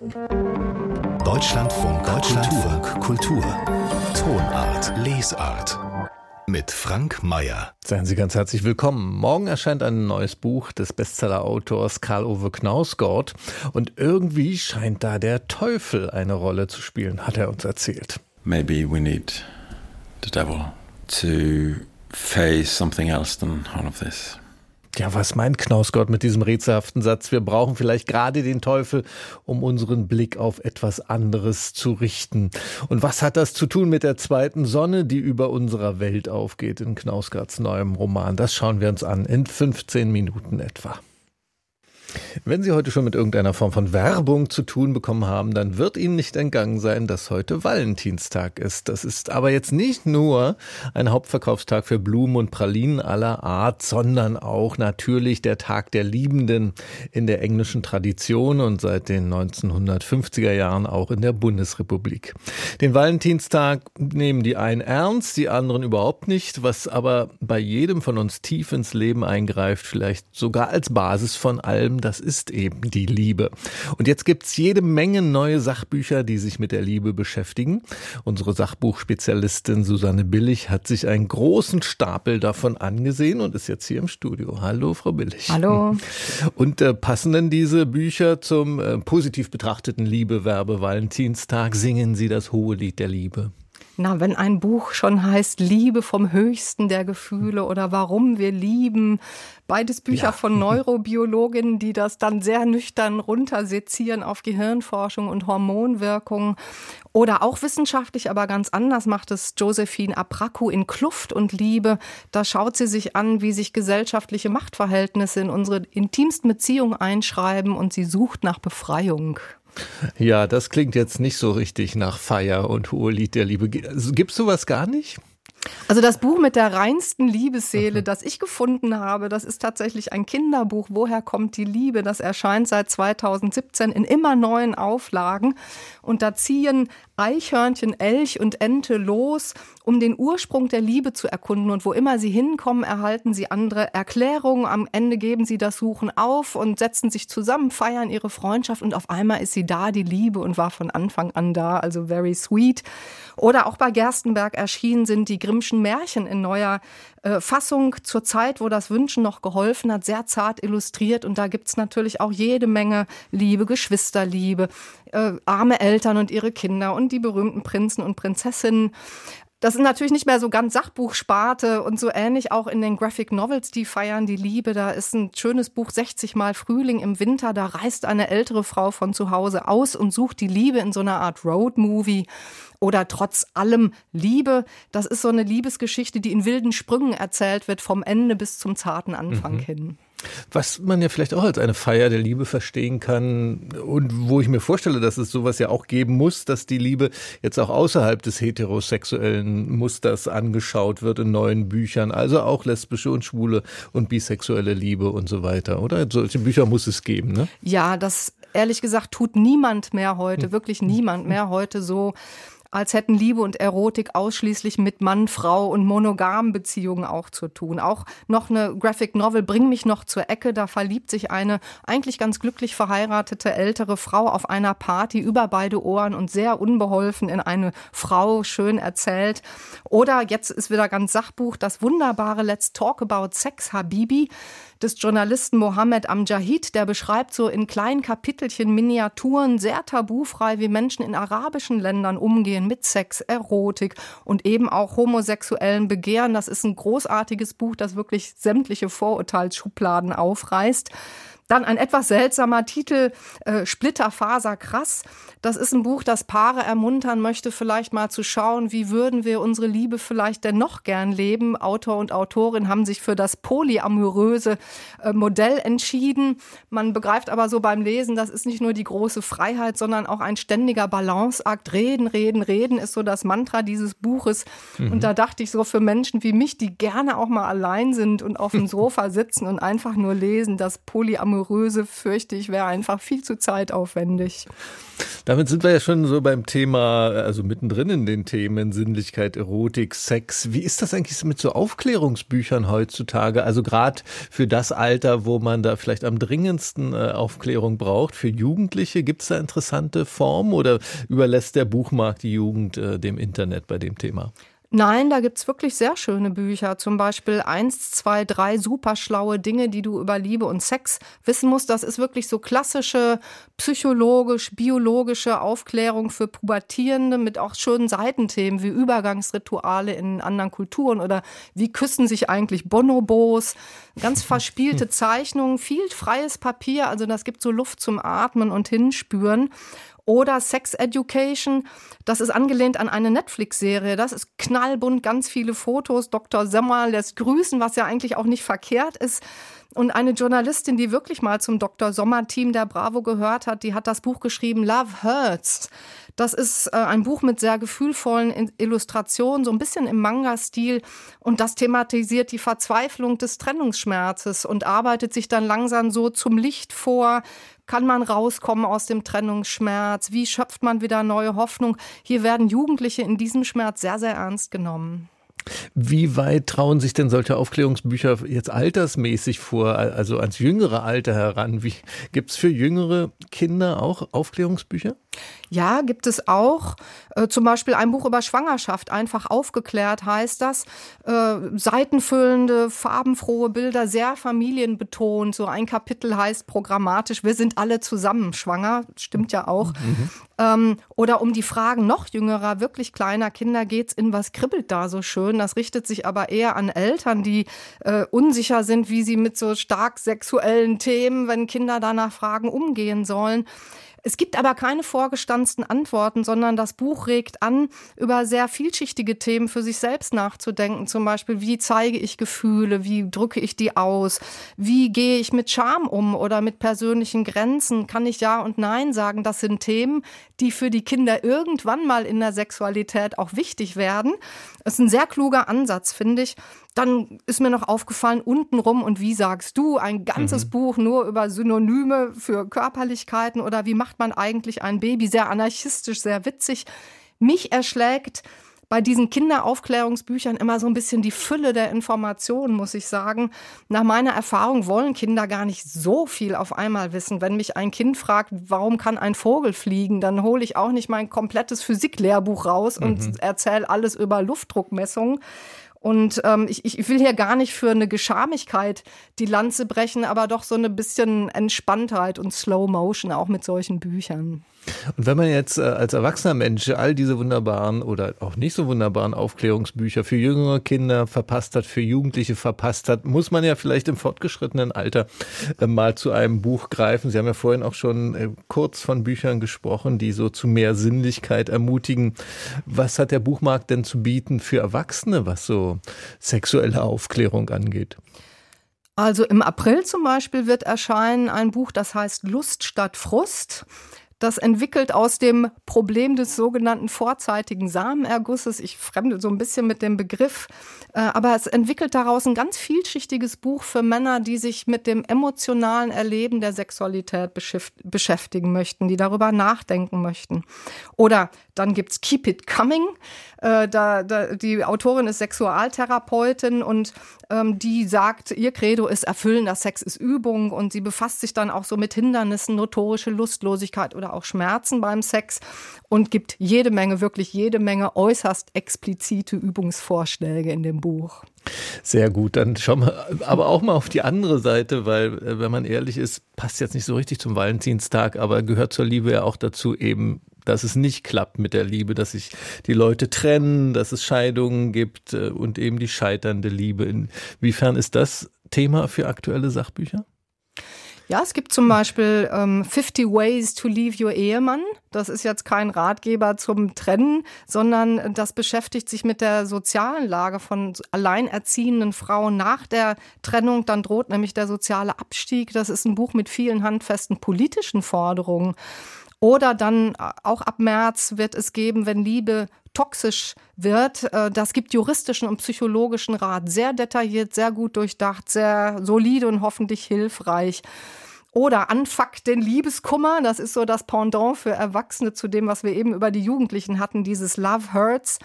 Deutschlandfunk, Deutschlandfunk Kultur. Tonart, Lesart. Mit Frank Mayer. Seien Sie ganz herzlich willkommen. Morgen erscheint ein neues Buch des Bestseller-Autors Karl-Ove Knausgård. Und irgendwie scheint da der Teufel eine Rolle zu spielen, hat er uns erzählt. Maybe we need the devil to face something else than all of this. Ja, was meint Knausgott mit diesem rätselhaften Satz? Wir brauchen vielleicht gerade den Teufel, um unseren Blick auf etwas anderes zu richten. Und was hat das zu tun mit der zweiten Sonne, die über unserer Welt aufgeht in Knausgarts neuem Roman? Das schauen wir uns an in 15 Minuten etwa. Wenn Sie heute schon mit irgendeiner Form von Werbung zu tun bekommen haben, dann wird Ihnen nicht entgangen sein, dass heute Valentinstag ist. Das ist aber jetzt nicht nur ein Hauptverkaufstag für Blumen und Pralinen aller Art, sondern auch natürlich der Tag der Liebenden in der englischen Tradition und seit den 1950er Jahren auch in der Bundesrepublik. Den Valentinstag nehmen die einen ernst, die anderen überhaupt nicht, was aber bei jedem von uns tief ins Leben eingreift, vielleicht sogar als Basis von allem, das ist eben die Liebe. Und jetzt gibt's jede Menge neue Sachbücher, die sich mit der Liebe beschäftigen. Unsere Sachbuchspezialistin Susanne Billig hat sich einen großen Stapel davon angesehen und ist jetzt hier im Studio. Hallo, Frau Billig. Hallo. Und äh, passen denn diese Bücher zum äh, positiv betrachteten Liebewerbe Valentinstag? Singen Sie das hohe Lied der Liebe? Na, wenn ein Buch schon heißt Liebe vom höchsten der Gefühle oder Warum wir lieben, beides Bücher ja. von Neurobiologinnen, die das dann sehr nüchtern runtersezieren auf Gehirnforschung und Hormonwirkung. Oder auch wissenschaftlich, aber ganz anders macht es Josephine Apraku in Kluft und Liebe. Da schaut sie sich an, wie sich gesellschaftliche Machtverhältnisse in unsere intimsten Beziehungen einschreiben und sie sucht nach Befreiung. Ja, das klingt jetzt nicht so richtig nach Feier und Hohelied der Liebe. Gibt's sowas gar nicht? Also das Buch mit der reinsten Liebesseele, das ich gefunden habe, das ist tatsächlich ein Kinderbuch. Woher kommt die Liebe? Das erscheint seit 2017 in immer neuen Auflagen. Und da ziehen Eichhörnchen, Elch und Ente los, um den Ursprung der Liebe zu erkunden. Und wo immer sie hinkommen, erhalten sie andere Erklärungen. Am Ende geben sie das Suchen auf und setzen sich zusammen, feiern ihre Freundschaft. Und auf einmal ist sie da, die Liebe, und war von Anfang an da. Also very sweet. Oder auch bei Gerstenberg erschienen sind die Grimmschen Märchen in neuer äh, Fassung zur Zeit, wo das Wünschen noch geholfen hat, sehr zart illustriert. Und da gibt's natürlich auch jede Menge Liebe, Geschwisterliebe, äh, arme Eltern und ihre Kinder und die berühmten Prinzen und Prinzessinnen. Das ist natürlich nicht mehr so ganz Sachbuchsparte und so ähnlich auch in den Graphic Novels, die feiern die Liebe. Da ist ein schönes Buch 60 Mal Frühling im Winter. Da reist eine ältere Frau von zu Hause aus und sucht die Liebe in so einer Art Road-Movie oder trotz allem Liebe. Das ist so eine Liebesgeschichte, die in wilden Sprüngen erzählt wird, vom Ende bis zum zarten Anfang mhm. hin. Was man ja vielleicht auch als eine Feier der Liebe verstehen kann und wo ich mir vorstelle, dass es sowas ja auch geben muss, dass die Liebe jetzt auch außerhalb des heterosexuellen Musters angeschaut wird in neuen Büchern, also auch lesbische und schwule und bisexuelle Liebe und so weiter, oder? Solche Bücher muss es geben, ne? Ja, das ehrlich gesagt tut niemand mehr heute, wirklich niemand mehr heute so als hätten Liebe und Erotik ausschließlich mit Mann, Frau und monogamen Beziehungen auch zu tun. Auch noch eine Graphic Novel, Bring mich noch zur Ecke, da verliebt sich eine eigentlich ganz glücklich verheiratete ältere Frau auf einer Party über beide Ohren und sehr unbeholfen in eine Frau, schön erzählt. Oder jetzt ist wieder ganz Sachbuch, das wunderbare Let's Talk About Sex, Habibi des Journalisten Mohammed Amjahid, der beschreibt so in kleinen Kapitelchen, Miniaturen, sehr tabufrei, wie Menschen in arabischen Ländern umgehen mit Sex, Erotik und eben auch homosexuellen Begehren. Das ist ein großartiges Buch, das wirklich sämtliche Vorurteilsschubladen aufreißt. Dann ein etwas seltsamer Titel, äh, Splitterfaser krass. Das ist ein Buch, das Paare ermuntern möchte, vielleicht mal zu schauen, wie würden wir unsere Liebe vielleicht denn noch gern leben. Autor und Autorin haben sich für das polyamoröse äh, Modell entschieden. Man begreift aber so beim Lesen, das ist nicht nur die große Freiheit, sondern auch ein ständiger Balanceakt. Reden, reden, reden ist so das Mantra dieses Buches. Mhm. Und da dachte ich so für Menschen wie mich, die gerne auch mal allein sind und auf dem Sofa sitzen und einfach nur lesen, das polyamoröse Polyamoröse, fürchte ich, wäre einfach viel zu zeitaufwendig. Damit sind wir ja schon so beim Thema, also mittendrin in den Themen Sinnlichkeit, Erotik, Sex. Wie ist das eigentlich mit so Aufklärungsbüchern heutzutage? Also gerade für das Alter, wo man da vielleicht am dringendsten äh, Aufklärung braucht, für Jugendliche, gibt es da interessante Formen oder überlässt der Buchmarkt die Jugend äh, dem Internet bei dem Thema? Nein, da gibt's wirklich sehr schöne Bücher. Zum Beispiel eins, zwei, drei super schlaue Dinge, die du über Liebe und Sex wissen musst. Das ist wirklich so klassische psychologisch, biologische Aufklärung für Pubertierende mit auch schönen Seitenthemen wie Übergangsrituale in anderen Kulturen oder wie küssen sich eigentlich Bonobos. Ganz verspielte Zeichnungen, viel freies Papier. Also das gibt so Luft zum Atmen und Hinspüren. Oder Sex Education, das ist angelehnt an eine Netflix-Serie. Das ist knallbunt, ganz viele Fotos. Dr. Sommer lässt grüßen, was ja eigentlich auch nicht verkehrt ist. Und eine Journalistin, die wirklich mal zum Dr. Sommer-Team der Bravo gehört hat, die hat das Buch geschrieben, Love Hurts. Das ist äh, ein Buch mit sehr gefühlvollen Illustrationen, so ein bisschen im Manga-Stil. Und das thematisiert die Verzweiflung des Trennungsschmerzes und arbeitet sich dann langsam so zum Licht vor, kann man rauskommen aus dem Trennungsschmerz? Wie schöpft man wieder neue Hoffnung? Hier werden Jugendliche in diesem Schmerz sehr, sehr ernst genommen. Wie weit trauen sich denn solche Aufklärungsbücher jetzt altersmäßig vor, also ans jüngere Alter heran? Gibt es für jüngere Kinder auch Aufklärungsbücher? Ja, gibt es auch. Äh, zum Beispiel ein Buch über Schwangerschaft, einfach aufgeklärt heißt das. Äh, seitenfüllende, farbenfrohe Bilder, sehr familienbetont. So ein Kapitel heißt programmatisch, wir sind alle zusammen schwanger. Stimmt ja auch. Mhm. Ähm, oder um die Fragen noch jüngerer, wirklich kleiner Kinder geht's in was kribbelt da so schön. Das richtet sich aber eher an Eltern, die äh, unsicher sind, wie sie mit so stark sexuellen Themen, wenn Kinder danach fragen, umgehen sollen. Es gibt aber keine vorgestanzten Antworten, sondern das Buch regt an, über sehr vielschichtige Themen für sich selbst nachzudenken. Zum Beispiel, wie zeige ich Gefühle, wie drücke ich die aus, wie gehe ich mit Scham um oder mit persönlichen Grenzen, kann ich Ja und Nein sagen. Das sind Themen, die für die Kinder irgendwann mal in der Sexualität auch wichtig werden. Das ist ein sehr kluger Ansatz, finde ich. Dann ist mir noch aufgefallen, untenrum und wie sagst du, ein ganzes mhm. Buch nur über Synonyme für Körperlichkeiten oder wie macht man eigentlich ein Baby? Sehr anarchistisch, sehr witzig. Mich erschlägt bei diesen Kinderaufklärungsbüchern immer so ein bisschen die Fülle der Informationen, muss ich sagen. Nach meiner Erfahrung wollen Kinder gar nicht so viel auf einmal wissen. Wenn mich ein Kind fragt, warum kann ein Vogel fliegen, dann hole ich auch nicht mein komplettes Physiklehrbuch raus und mhm. erzähle alles über Luftdruckmessungen. Und ähm, ich, ich will hier gar nicht für eine Geschamigkeit die Lanze brechen, aber doch so eine bisschen Entspanntheit und Slow Motion auch mit solchen Büchern. Und wenn man jetzt äh, als erwachsener Mensch all diese wunderbaren oder auch nicht so wunderbaren Aufklärungsbücher für jüngere Kinder verpasst hat, für Jugendliche verpasst hat, muss man ja vielleicht im fortgeschrittenen Alter äh, mal zu einem Buch greifen. Sie haben ja vorhin auch schon äh, kurz von Büchern gesprochen, die so zu mehr Sinnlichkeit ermutigen. Was hat der Buchmarkt denn zu bieten für Erwachsene, was so sexuelle Aufklärung angeht? Also im April zum Beispiel wird erscheinen ein Buch, das heißt Lust statt Frust. Das entwickelt aus dem Problem des sogenannten vorzeitigen Samenergusses. Ich fremde so ein bisschen mit dem Begriff, äh, aber es entwickelt daraus ein ganz vielschichtiges Buch für Männer, die sich mit dem emotionalen Erleben der Sexualität beschäftigen möchten, die darüber nachdenken möchten. Oder dann gibt's Keep It Coming. Äh, da, da, die Autorin ist Sexualtherapeutin und ähm, die sagt, ihr Credo ist erfüllender Sex ist Übung und sie befasst sich dann auch so mit Hindernissen, notorische Lustlosigkeit oder auch Schmerzen beim Sex und gibt jede Menge, wirklich jede Menge äußerst explizite Übungsvorschläge in dem Buch. Sehr gut, dann schauen wir aber auch mal auf die andere Seite, weil, äh, wenn man ehrlich ist, passt jetzt nicht so richtig zum Valentinstag, aber gehört zur Liebe ja auch dazu, eben dass es nicht klappt mit der Liebe, dass sich die Leute trennen, dass es Scheidungen gibt äh, und eben die scheiternde Liebe. Inwiefern ist das Thema für aktuelle Sachbücher? Ja, es gibt zum Beispiel ähm, 50 Ways to Leave Your Ehemann. Das ist jetzt kein Ratgeber zum Trennen, sondern das beschäftigt sich mit der sozialen Lage von alleinerziehenden Frauen nach der Trennung. Dann droht nämlich der soziale Abstieg. Das ist ein Buch mit vielen handfesten politischen Forderungen. Oder dann äh, auch ab März wird es geben, wenn Liebe toxisch wird. Äh, das gibt juristischen und psychologischen Rat. Sehr detailliert, sehr gut durchdacht, sehr solide und hoffentlich hilfreich. Oder Anfuck den Liebeskummer, das ist so das Pendant für Erwachsene zu dem, was wir eben über die Jugendlichen hatten, dieses Love Hurts.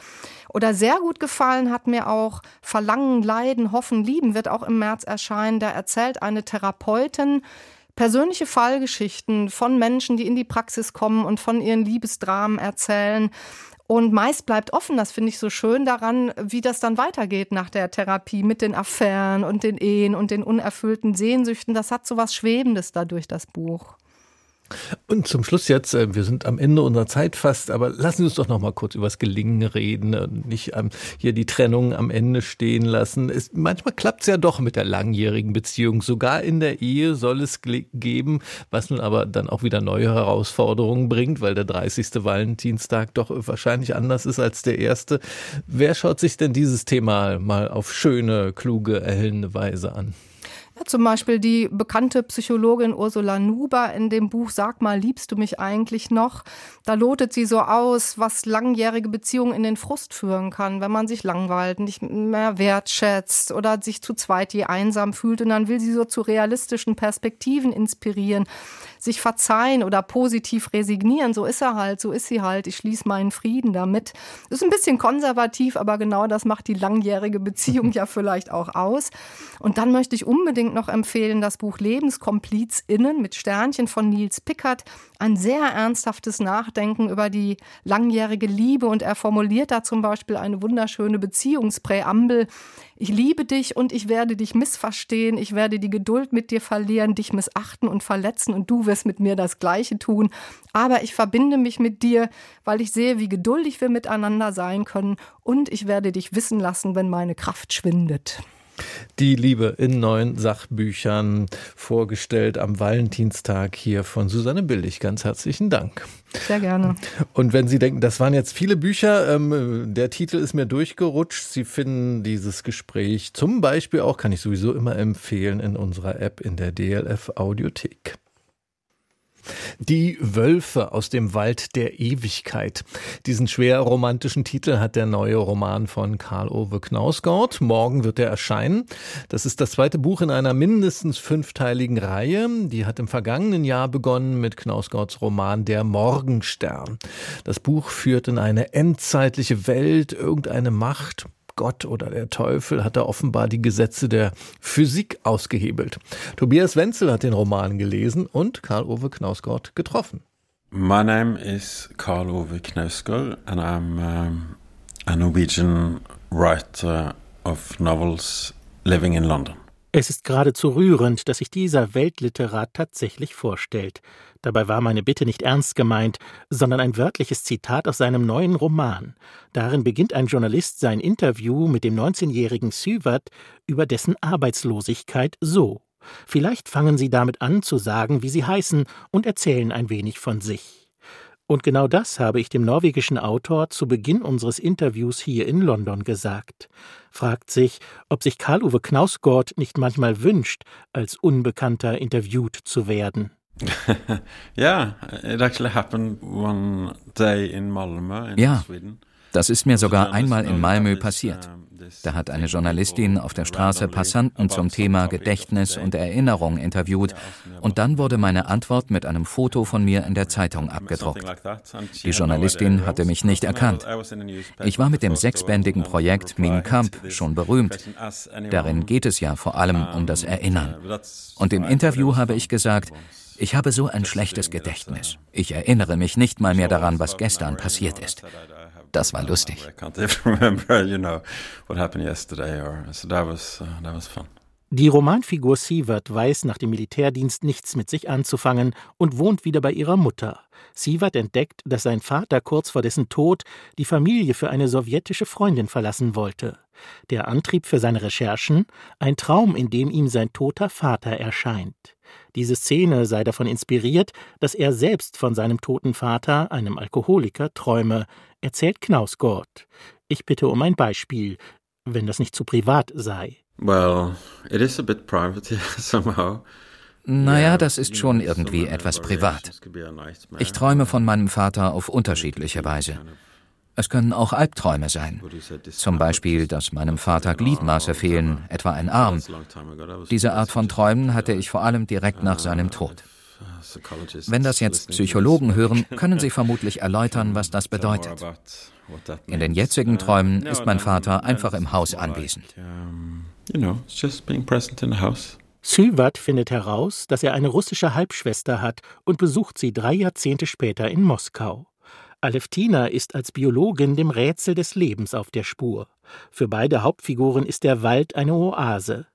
Oder sehr gut gefallen hat mir auch Verlangen, Leiden, Hoffen, Lieben wird auch im März erscheinen. Da erzählt eine Therapeutin, persönliche Fallgeschichten von Menschen, die in die Praxis kommen und von ihren Liebesdramen erzählen. Und meist bleibt offen, das finde ich so schön daran, wie das dann weitergeht nach der Therapie mit den Affären und den Ehen und den unerfüllten Sehnsüchten. Das hat so was Schwebendes dadurch, das Buch. Und zum Schluss jetzt, äh, wir sind am Ende unserer Zeit fast, aber lassen Sie uns doch noch mal kurz über das Gelingen reden und nicht hier die Trennung am Ende stehen lassen. Es, manchmal klappt es ja doch mit der langjährigen Beziehung. Sogar in der Ehe soll es geben, was nun aber dann auch wieder neue Herausforderungen bringt, weil der 30. Valentinstag doch wahrscheinlich anders ist als der erste. Wer schaut sich denn dieses Thema mal auf schöne, kluge, erhellende Weise an? Ja, zum Beispiel die bekannte Psychologin Ursula Nuber in dem Buch Sag mal, liebst du mich eigentlich noch? Da lotet sie so aus, was langjährige Beziehungen in den Frust führen kann, wenn man sich langweilt, nicht mehr wertschätzt oder sich zu zweit je einsam fühlt. Und dann will sie so zu realistischen Perspektiven inspirieren sich verzeihen oder positiv resignieren. So ist er halt, so ist sie halt. Ich schließe meinen Frieden damit. Ist ein bisschen konservativ, aber genau das macht die langjährige Beziehung ja vielleicht auch aus. Und dann möchte ich unbedingt noch empfehlen das Buch LebenskomplizInnen mit Sternchen von Nils Pickert. Ein sehr ernsthaftes Nachdenken über die langjährige Liebe und er formuliert da zum Beispiel eine wunderschöne Beziehungspräambel. Ich liebe dich und ich werde dich missverstehen. Ich werde die Geduld mit dir verlieren, dich missachten und verletzen und du wirst mit mir das Gleiche tun. Aber ich verbinde mich mit dir, weil ich sehe, wie geduldig wir miteinander sein können und ich werde dich wissen lassen, wenn meine Kraft schwindet. Die Liebe in neuen Sachbüchern vorgestellt am Valentinstag hier von Susanne Billig. Ganz herzlichen Dank. Sehr gerne. Und wenn Sie denken, das waren jetzt viele Bücher, ähm, der Titel ist mir durchgerutscht. Sie finden dieses Gespräch zum Beispiel auch, kann ich sowieso immer empfehlen, in unserer App in der DLF Audiothek. Die Wölfe aus dem Wald der Ewigkeit. Diesen schwer romantischen Titel hat der neue Roman von Karl-Ove Knausgott. Morgen wird er erscheinen. Das ist das zweite Buch in einer mindestens fünfteiligen Reihe. Die hat im vergangenen Jahr begonnen mit Knausgotts Roman Der Morgenstern. Das Buch führt in eine endzeitliche Welt, irgendeine Macht, Gott oder der Teufel hat da offenbar die Gesetze der Physik ausgehebelt. Tobias Wenzel hat den Roman gelesen und Karl-Ove Knausgott getroffen. My name is Karl-Ove Knausgott and I'm um, a Norwegian writer of novels living in London. Es ist geradezu rührend, dass sich dieser Weltliterat tatsächlich vorstellt. Dabei war meine Bitte nicht ernst gemeint, sondern ein wörtliches Zitat aus seinem neuen Roman. Darin beginnt ein Journalist sein Interview mit dem 19-jährigen Süvert über dessen Arbeitslosigkeit so. Vielleicht fangen Sie damit an zu sagen, wie Sie heißen und erzählen ein wenig von sich. Und genau das habe ich dem norwegischen Autor zu Beginn unseres Interviews hier in London gesagt. Fragt sich, ob sich Karl-Uwe Knausgård nicht manchmal wünscht, als Unbekannter interviewt zu werden. Yeah, it actually happened one day in Malmö in ja, Sweden. Das ist mir sogar einmal in Malmö passiert. Da hat eine Journalistin auf der Straße Passanten zum Thema Gedächtnis und Erinnerung interviewt und dann wurde meine Antwort mit einem Foto von mir in der Zeitung abgedruckt. Die Journalistin hatte mich nicht erkannt. Ich war mit dem sechsbändigen Projekt Min Kamp schon berühmt. Darin geht es ja vor allem um das Erinnern. Und im Interview habe ich gesagt, ich habe so ein schlechtes Gedächtnis. Ich erinnere mich nicht mal mehr daran, was gestern passiert ist. Das war lustig. Die Romanfigur Sievert weiß nach dem Militärdienst nichts mit sich anzufangen und wohnt wieder bei ihrer Mutter. Sievert entdeckt, dass sein Vater kurz vor dessen Tod die Familie für eine sowjetische Freundin verlassen wollte. Der Antrieb für seine Recherchen? Ein Traum, in dem ihm sein toter Vater erscheint. Diese Szene sei davon inspiriert, dass er selbst von seinem toten Vater, einem Alkoholiker, träume, erzählt Knausgott. Ich bitte um ein Beispiel, wenn das nicht zu privat sei. Well, it is a bit private somehow. Naja, das ist schon irgendwie etwas privat. Ich träume von meinem Vater auf unterschiedliche Weise. Es können auch Albträume sein. Zum Beispiel, dass meinem Vater Gliedmaße fehlen, etwa ein Arm. Diese Art von Träumen hatte ich vor allem direkt nach seinem Tod. Wenn das jetzt Psychologen hören, können sie vermutlich erläutern, was das bedeutet. In den jetzigen Träumen ist mein Vater einfach im Haus anwesend. Sylvat findet heraus, dass er eine russische Halbschwester hat und besucht sie drei Jahrzehnte später in Moskau. Aleftina ist als Biologin dem Rätsel des Lebens auf der Spur. Für beide Hauptfiguren ist der Wald eine Oase.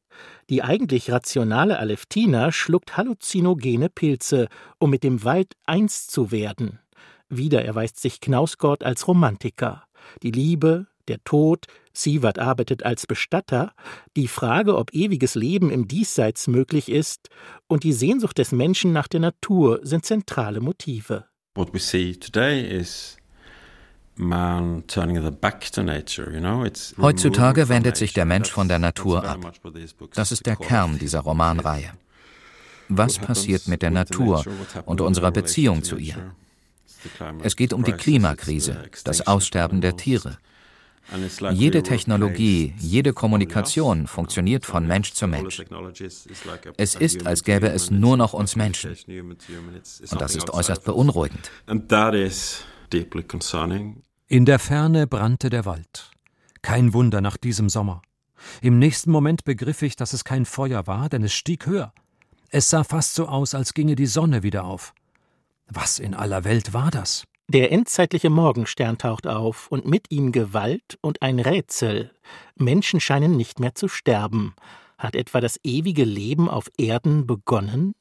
Die eigentlich rationale Aleftina schluckt halluzinogene Pilze, um mit dem Wald eins zu werden. Wieder erweist sich Knausgott als Romantiker. Die Liebe, der Tod, Sievert arbeitet als Bestatter, die Frage, ob ewiges Leben im Diesseits möglich ist und die Sehnsucht des Menschen nach der Natur sind zentrale Motive. What we see today is Heutzutage wendet sich der Mensch von der Natur ab. Das ist der Kern dieser Romanreihe. Was passiert mit der Natur und unserer Beziehung zu ihr? Es geht um die Klimakrise, das Aussterben der Tiere. Jede Technologie, jede Kommunikation funktioniert von Mensch zu Mensch. Es ist, als gäbe es nur noch uns Menschen. Und das ist äußerst beunruhigend. In der Ferne brannte der Wald. Kein Wunder nach diesem Sommer. Im nächsten Moment begriff ich, dass es kein Feuer war, denn es stieg höher. Es sah fast so aus, als ginge die Sonne wieder auf. Was in aller Welt war das? Der endzeitliche Morgenstern taucht auf und mit ihm Gewalt und ein Rätsel. Menschen scheinen nicht mehr zu sterben. Hat etwa das ewige Leben auf Erden begonnen?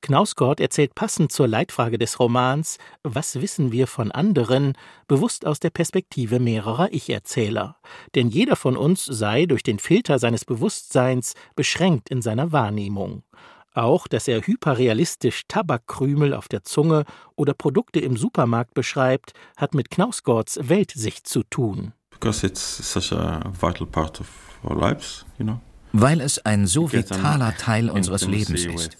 Knausgott erzählt passend zur Leitfrage des Romans Was wissen wir von anderen, bewusst aus der Perspektive mehrerer Ich-Erzähler. Denn jeder von uns sei durch den Filter seines Bewusstseins beschränkt in seiner Wahrnehmung. Auch, dass er hyperrealistisch Tabakkrümel auf der Zunge oder Produkte im Supermarkt beschreibt, hat mit Knausgotts Weltsicht zu tun. Because it's such a vital part of our lives, you know. Weil es ein so vitaler Teil unseres Lebens ist.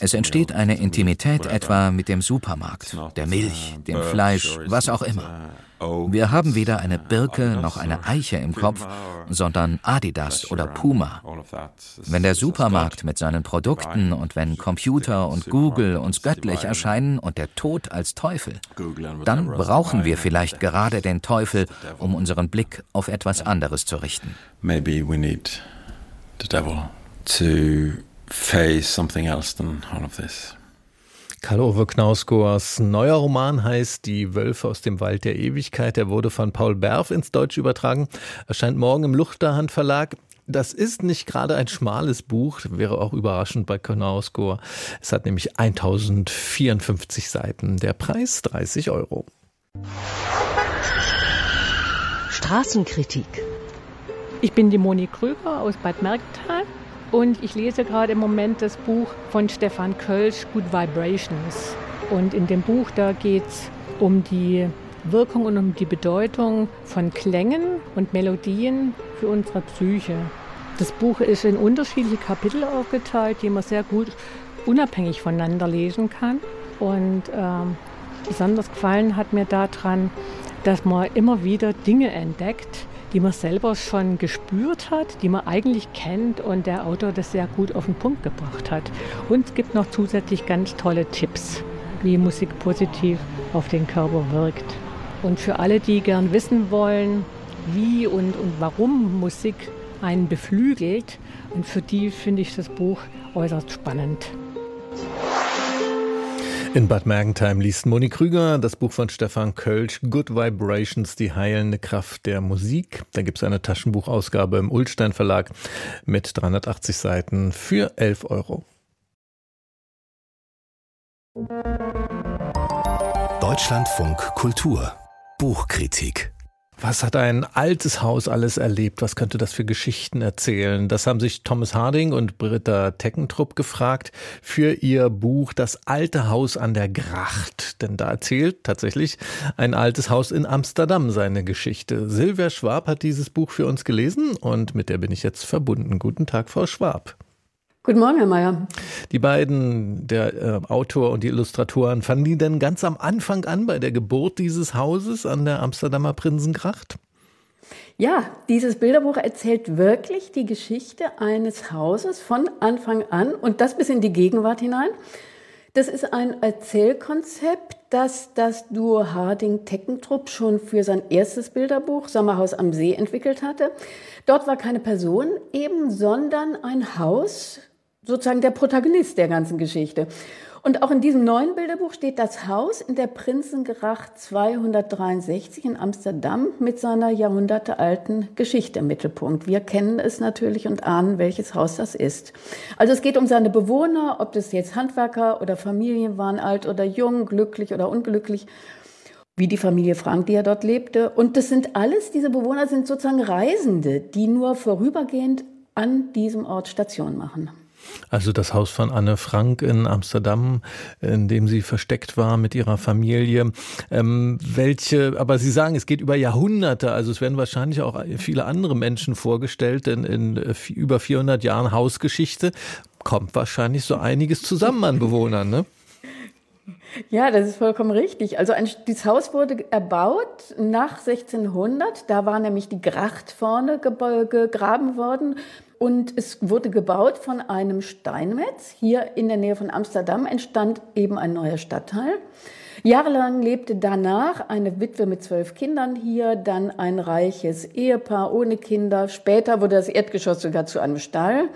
Es entsteht eine Intimität etwa mit dem Supermarkt, der Milch, dem Fleisch, was auch immer. Wir haben weder eine Birke noch eine Eiche im Kopf, sondern Adidas oder Puma. Wenn der Supermarkt mit seinen Produkten und wenn Computer und Google uns göttlich erscheinen und der Tod als Teufel, dann brauchen wir vielleicht gerade den Teufel, um unseren Blick auf etwas anderes zu richten. Maybe we need the devil to face something else than all of this. Karl-Ove Knausgors neuer Roman heißt Die Wölfe aus dem Wald der Ewigkeit. Er wurde von Paul Berf ins Deutsche übertragen, erscheint morgen im Luchterhand Verlag. Das ist nicht gerade ein schmales Buch, wäre auch überraschend bei Knausgor. Es hat nämlich 1054 Seiten. Der Preis 30 Euro. Straßenkritik. Ich bin die Moni Krüger aus Bad Mergenthal und ich lese gerade im Moment das Buch von Stefan Kölsch, Good Vibrations. Und in dem Buch, da geht es um die Wirkung und um die Bedeutung von Klängen und Melodien für unsere Psyche. Das Buch ist in unterschiedliche Kapitel aufgeteilt, die man sehr gut unabhängig voneinander lesen kann. Und ähm, besonders gefallen hat mir daran, dass man immer wieder Dinge entdeckt, die man selber schon gespürt hat, die man eigentlich kennt und der Autor das sehr gut auf den Punkt gebracht hat. Und es gibt noch zusätzlich ganz tolle Tipps, wie Musik positiv auf den Körper wirkt. Und für alle, die gern wissen wollen, wie und, und warum Musik einen beflügelt, und für die finde ich das Buch äußerst spannend. In Bad Mergentheim liest Moni Krüger das Buch von Stefan Kölsch, Good Vibrations, die heilende Kraft der Musik. Da gibt es eine Taschenbuchausgabe im Ulstein Verlag mit 380 Seiten für 11 Euro. Deutschlandfunk Kultur Buchkritik was hat ein altes Haus alles erlebt? Was könnte das für Geschichten erzählen? Das haben sich Thomas Harding und Britta Teckentrupp gefragt für ihr Buch Das alte Haus an der Gracht. Denn da erzählt tatsächlich ein altes Haus in Amsterdam seine Geschichte. Silvia Schwab hat dieses Buch für uns gelesen und mit der bin ich jetzt verbunden. Guten Tag, Frau Schwab. Guten Morgen, Herr Mayer. Die beiden, der äh, Autor und die Illustratoren, fanden die denn ganz am Anfang an bei der Geburt dieses Hauses an der Amsterdamer Prinzengracht? Ja, dieses Bilderbuch erzählt wirklich die Geschichte eines Hauses von Anfang an und das bis in die Gegenwart hinein. Das ist ein Erzählkonzept, das das Duo Harding-Teckentrupp schon für sein erstes Bilderbuch Sommerhaus am See entwickelt hatte. Dort war keine Person eben, sondern ein Haus, sozusagen der Protagonist der ganzen Geschichte. Und auch in diesem neuen Bilderbuch steht das Haus in der Prinzengracht 263 in Amsterdam mit seiner jahrhundertealten Geschichte im Mittelpunkt. Wir kennen es natürlich und ahnen, welches Haus das ist. Also es geht um seine Bewohner, ob das jetzt Handwerker oder Familien waren, alt oder jung, glücklich oder unglücklich wie die Familie Frank, die er dort lebte. Und das sind alles, diese Bewohner sind sozusagen Reisende, die nur vorübergehend an diesem Ort Station machen. Also das Haus von Anne Frank in Amsterdam, in dem sie versteckt war mit ihrer Familie. Ähm, welche, aber Sie sagen, es geht über Jahrhunderte, also es werden wahrscheinlich auch viele andere Menschen vorgestellt, denn in über 400 Jahren Hausgeschichte kommt wahrscheinlich so einiges zusammen an Bewohnern, ne? Ja, das ist vollkommen richtig. Also ein, dieses Haus wurde erbaut nach 1600. Da war nämlich die Gracht vorne gegraben worden und es wurde gebaut von einem Steinmetz. Hier in der Nähe von Amsterdam entstand eben ein neuer Stadtteil. Jahrelang lebte danach eine Witwe mit zwölf Kindern hier, dann ein reiches Ehepaar ohne Kinder. Später wurde das Erdgeschoss sogar zu einem Stall.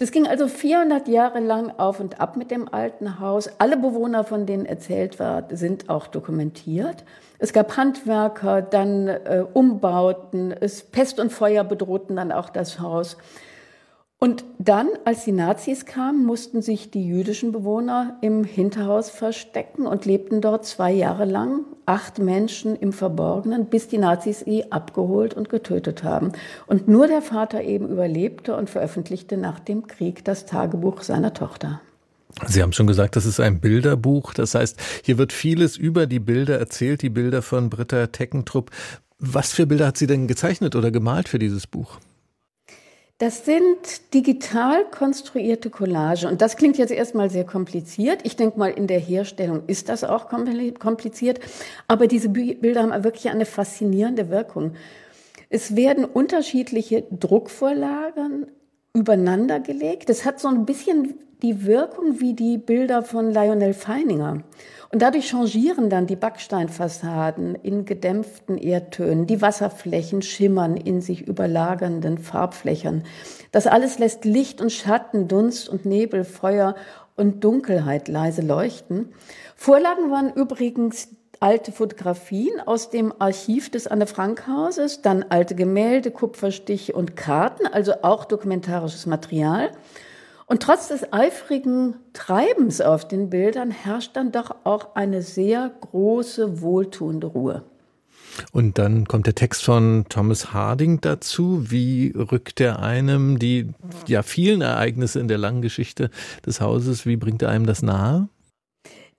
Das ging also 400 Jahre lang auf und ab mit dem alten Haus. Alle Bewohner, von denen erzählt wird, sind auch dokumentiert. Es gab Handwerker, dann äh, Umbauten, es Pest und Feuer bedrohten dann auch das Haus. Und dann, als die Nazis kamen, mussten sich die jüdischen Bewohner im Hinterhaus verstecken und lebten dort zwei Jahre lang, acht Menschen im Verborgenen, bis die Nazis sie abgeholt und getötet haben. Und nur der Vater eben überlebte und veröffentlichte nach dem Krieg das Tagebuch seiner Tochter. Sie haben schon gesagt, das ist ein Bilderbuch. Das heißt, hier wird vieles über die Bilder erzählt, die Bilder von Britta Teckentrupp. Was für Bilder hat sie denn gezeichnet oder gemalt für dieses Buch? Das sind digital konstruierte Collage. Und das klingt jetzt erstmal sehr kompliziert. Ich denke mal, in der Herstellung ist das auch kompliziert. Aber diese Bilder haben wirklich eine faszinierende Wirkung. Es werden unterschiedliche Druckvorlagen übereinander gelegt. Das hat so ein bisschen die Wirkung wie die Bilder von Lionel Feininger. Und dadurch changieren dann die Backsteinfassaden in gedämpften Erdtönen, die Wasserflächen schimmern in sich überlagernden Farbflächen. Das alles lässt Licht und Schatten, Dunst und Nebel, Feuer und Dunkelheit leise leuchten. Vorlagen waren übrigens alte Fotografien aus dem Archiv des Anne-Frank-Hauses, dann alte Gemälde, Kupferstiche und Karten, also auch dokumentarisches Material. Und trotz des eifrigen Treibens auf den Bildern herrscht dann doch auch eine sehr große, wohltuende Ruhe. Und dann kommt der Text von Thomas Harding dazu. Wie rückt er einem die ja vielen Ereignisse in der langen Geschichte des Hauses, wie bringt er einem das nahe?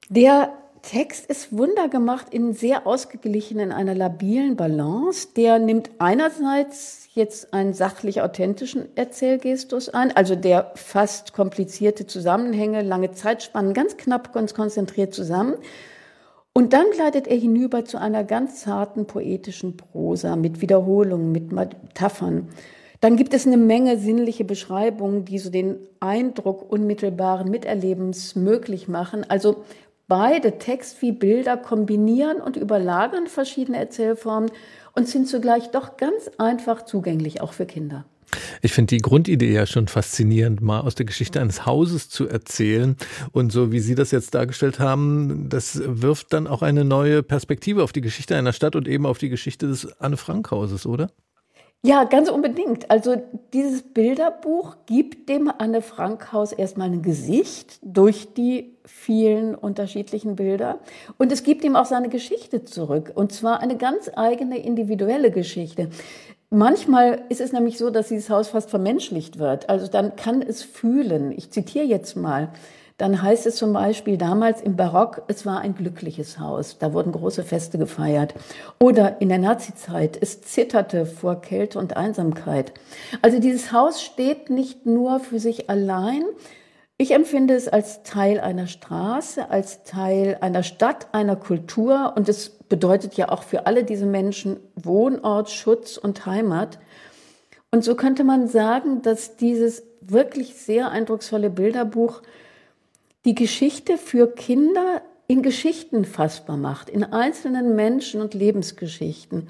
Der Text ist wundergemacht in sehr ausgeglichenen, einer labilen Balance. Der nimmt einerseits jetzt einen sachlich authentischen Erzählgestus an, also der fast komplizierte Zusammenhänge, lange Zeitspannen ganz knapp, ganz konzentriert zusammen. Und dann gleitet er hinüber zu einer ganz zarten poetischen Prosa mit Wiederholungen, mit Metaphern. Dann gibt es eine Menge sinnliche Beschreibungen, die so den Eindruck unmittelbaren Miterlebens möglich machen. Also beide Text wie Bilder kombinieren und überlagern verschiedene Erzählformen und sind zugleich doch ganz einfach zugänglich, auch für Kinder. Ich finde die Grundidee ja schon faszinierend, mal aus der Geschichte eines Hauses zu erzählen. Und so wie Sie das jetzt dargestellt haben, das wirft dann auch eine neue Perspektive auf die Geschichte einer Stadt und eben auf die Geschichte des Anne-Frank-Hauses, oder? Ja, ganz unbedingt. Also dieses Bilderbuch gibt dem Anne Frank Haus erstmal ein Gesicht durch die vielen unterschiedlichen Bilder und es gibt ihm auch seine Geschichte zurück und zwar eine ganz eigene individuelle Geschichte. Manchmal ist es nämlich so, dass dieses Haus fast vermenschlicht wird. Also dann kann es fühlen. Ich zitiere jetzt mal. Dann heißt es zum Beispiel damals im Barock, es war ein glückliches Haus. Da wurden große Feste gefeiert. Oder in der Nazizeit, es zitterte vor Kälte und Einsamkeit. Also dieses Haus steht nicht nur für sich allein. Ich empfinde es als Teil einer Straße, als Teil einer Stadt, einer Kultur. Und es bedeutet ja auch für alle diese Menschen Wohnort, Schutz und Heimat. Und so könnte man sagen, dass dieses wirklich sehr eindrucksvolle Bilderbuch die Geschichte für Kinder in Geschichten fassbar macht, in einzelnen Menschen und Lebensgeschichten.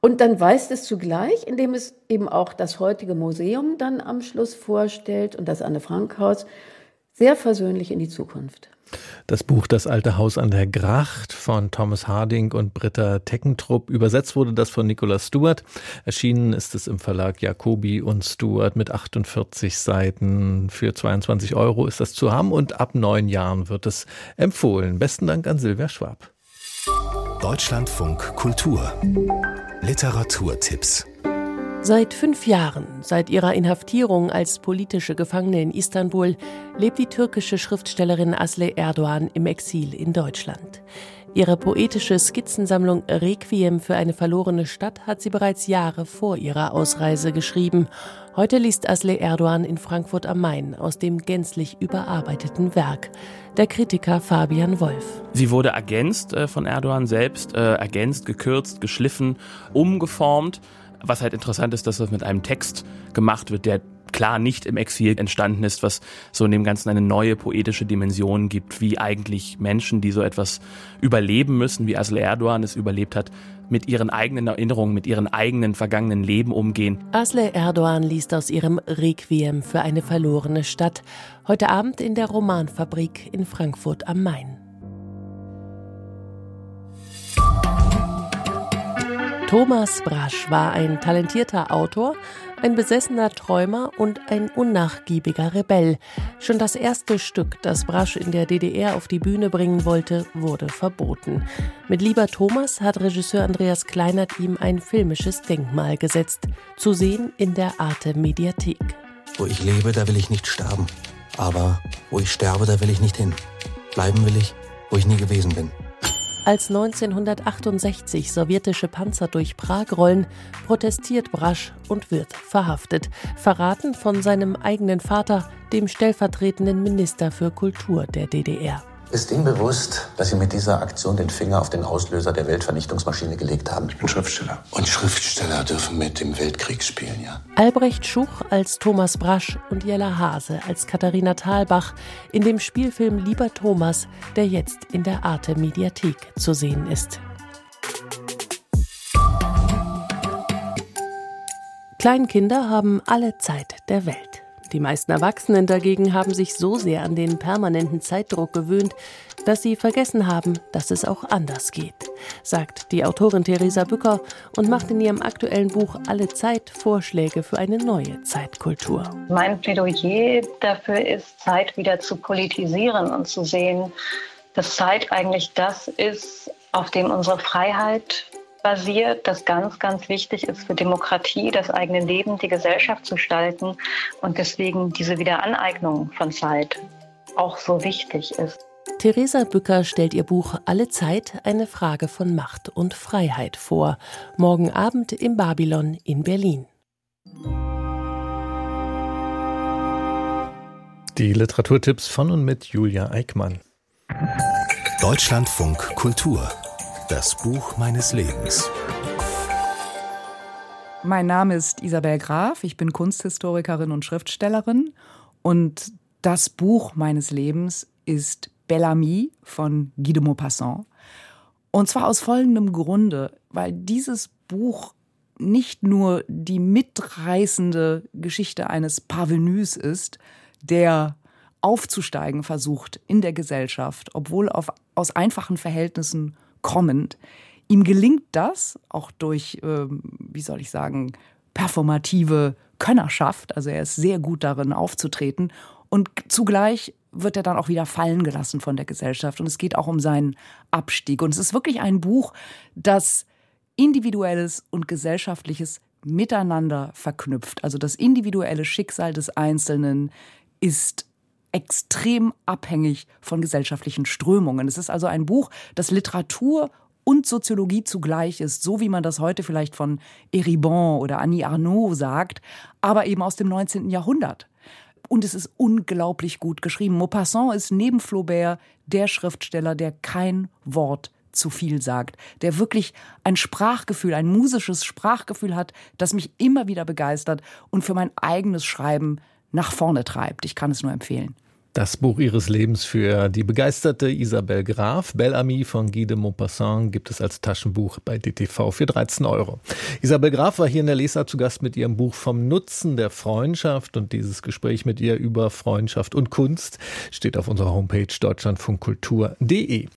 Und dann weist es zugleich, indem es eben auch das heutige Museum dann am Schluss vorstellt und das Anne Frank Haus, sehr versöhnlich in die Zukunft. Das Buch Das alte Haus an der Gracht von Thomas Harding und Britta Teckentrupp. Übersetzt wurde das von Nicolas Stewart. Erschienen ist es im Verlag Jacobi und Stewart mit 48 Seiten. Für 22 Euro ist das zu haben und ab neun Jahren wird es empfohlen. Besten Dank an Silvia Schwab. Deutschlandfunk Kultur Literaturtipps Seit fünf Jahren, seit ihrer Inhaftierung als politische Gefangene in Istanbul, lebt die türkische Schriftstellerin Asle Erdogan im Exil in Deutschland. Ihre poetische Skizzensammlung Requiem für eine verlorene Stadt hat sie bereits Jahre vor ihrer Ausreise geschrieben. Heute liest Asle Erdogan in Frankfurt am Main aus dem gänzlich überarbeiteten Werk. Der Kritiker Fabian Wolf. Sie wurde ergänzt äh, von Erdogan selbst, äh, ergänzt, gekürzt, geschliffen, umgeformt. Was halt interessant ist, dass das mit einem Text gemacht wird, der klar nicht im Exil entstanden ist, was so in dem Ganzen eine neue poetische Dimension gibt, wie eigentlich Menschen, die so etwas überleben müssen, wie Asle Erdogan es überlebt hat, mit ihren eigenen Erinnerungen, mit ihren eigenen vergangenen Leben umgehen. Asle Erdogan liest aus ihrem Requiem für eine verlorene Stadt heute Abend in der Romanfabrik in Frankfurt am Main. Thomas Brasch war ein talentierter Autor, ein besessener Träumer und ein unnachgiebiger Rebell. Schon das erste Stück, das Brasch in der DDR auf die Bühne bringen wollte, wurde verboten. Mit Lieber Thomas hat Regisseur Andreas Kleinert ihm ein filmisches Denkmal gesetzt, zu sehen in der Arte Mediathek. Wo ich lebe, da will ich nicht sterben. Aber wo ich sterbe, da will ich nicht hin. Bleiben will ich, wo ich nie gewesen bin. Als 1968 sowjetische Panzer durch Prag rollen, protestiert Brasch und wird verhaftet, verraten von seinem eigenen Vater, dem stellvertretenden Minister für Kultur der DDR. Ist Ihnen bewusst, dass Sie mit dieser Aktion den Finger auf den Auslöser der Weltvernichtungsmaschine gelegt haben? Ich bin Schriftsteller. Und Schriftsteller dürfen mit dem Weltkrieg spielen, ja? Albrecht Schuch als Thomas Brasch und Jella Hase als Katharina Thalbach in dem Spielfilm Lieber Thomas, der jetzt in der Arte Mediathek zu sehen ist. Kleinkinder haben alle Zeit der Welt. Die meisten Erwachsenen dagegen haben sich so sehr an den permanenten Zeitdruck gewöhnt, dass sie vergessen haben, dass es auch anders geht, sagt die Autorin Theresa Bücker und macht in ihrem aktuellen Buch Alle Zeit Vorschläge für eine neue Zeitkultur. Mein Plädoyer dafür ist, Zeit wieder zu politisieren und zu sehen, dass Zeit eigentlich das ist, auf dem unsere Freiheit basiert, das ganz, ganz wichtig ist für Demokratie, das eigene Leben, die Gesellschaft zu gestalten und deswegen diese Wiederaneignung von Zeit auch so wichtig ist. Theresa Bücker stellt ihr Buch Alle Zeit eine Frage von Macht und Freiheit vor. Morgen Abend im Babylon in Berlin. Die Literaturtipps von und mit Julia Eickmann. Deutschlandfunk Kultur das Buch meines Lebens. Mein Name ist Isabel Graf, ich bin Kunsthistorikerin und Schriftstellerin und das Buch meines Lebens ist Bellamy von Guy de Maupassant. Und zwar aus folgendem Grunde, weil dieses Buch nicht nur die mitreißende Geschichte eines Parvenus ist, der aufzusteigen versucht in der Gesellschaft, obwohl auf, aus einfachen Verhältnissen kommend. Ihm gelingt das auch durch, äh, wie soll ich sagen, performative Könnerschaft. Also er ist sehr gut darin aufzutreten. Und zugleich wird er dann auch wieder fallen gelassen von der Gesellschaft. Und es geht auch um seinen Abstieg. Und es ist wirklich ein Buch, das individuelles und gesellschaftliches miteinander verknüpft. Also das individuelle Schicksal des Einzelnen ist extrem abhängig von gesellschaftlichen Strömungen. Es ist also ein Buch, das Literatur und Soziologie zugleich ist, so wie man das heute vielleicht von Eribon oder Annie Arnaud sagt, aber eben aus dem 19. Jahrhundert. Und es ist unglaublich gut geschrieben. Maupassant ist neben Flaubert der Schriftsteller, der kein Wort zu viel sagt, der wirklich ein Sprachgefühl, ein musisches Sprachgefühl hat, das mich immer wieder begeistert und für mein eigenes Schreiben nach vorne treibt. Ich kann es nur empfehlen. Das Buch ihres Lebens für die begeisterte Isabel Graf, Belle Amie von Guy de Maupassant, gibt es als Taschenbuch bei DTV für 13 Euro. Isabel Graf war hier in der Leser zu Gast mit ihrem Buch vom Nutzen der Freundschaft und dieses Gespräch mit ihr über Freundschaft und Kunst steht auf unserer Homepage deutschlandfunkkultur.de.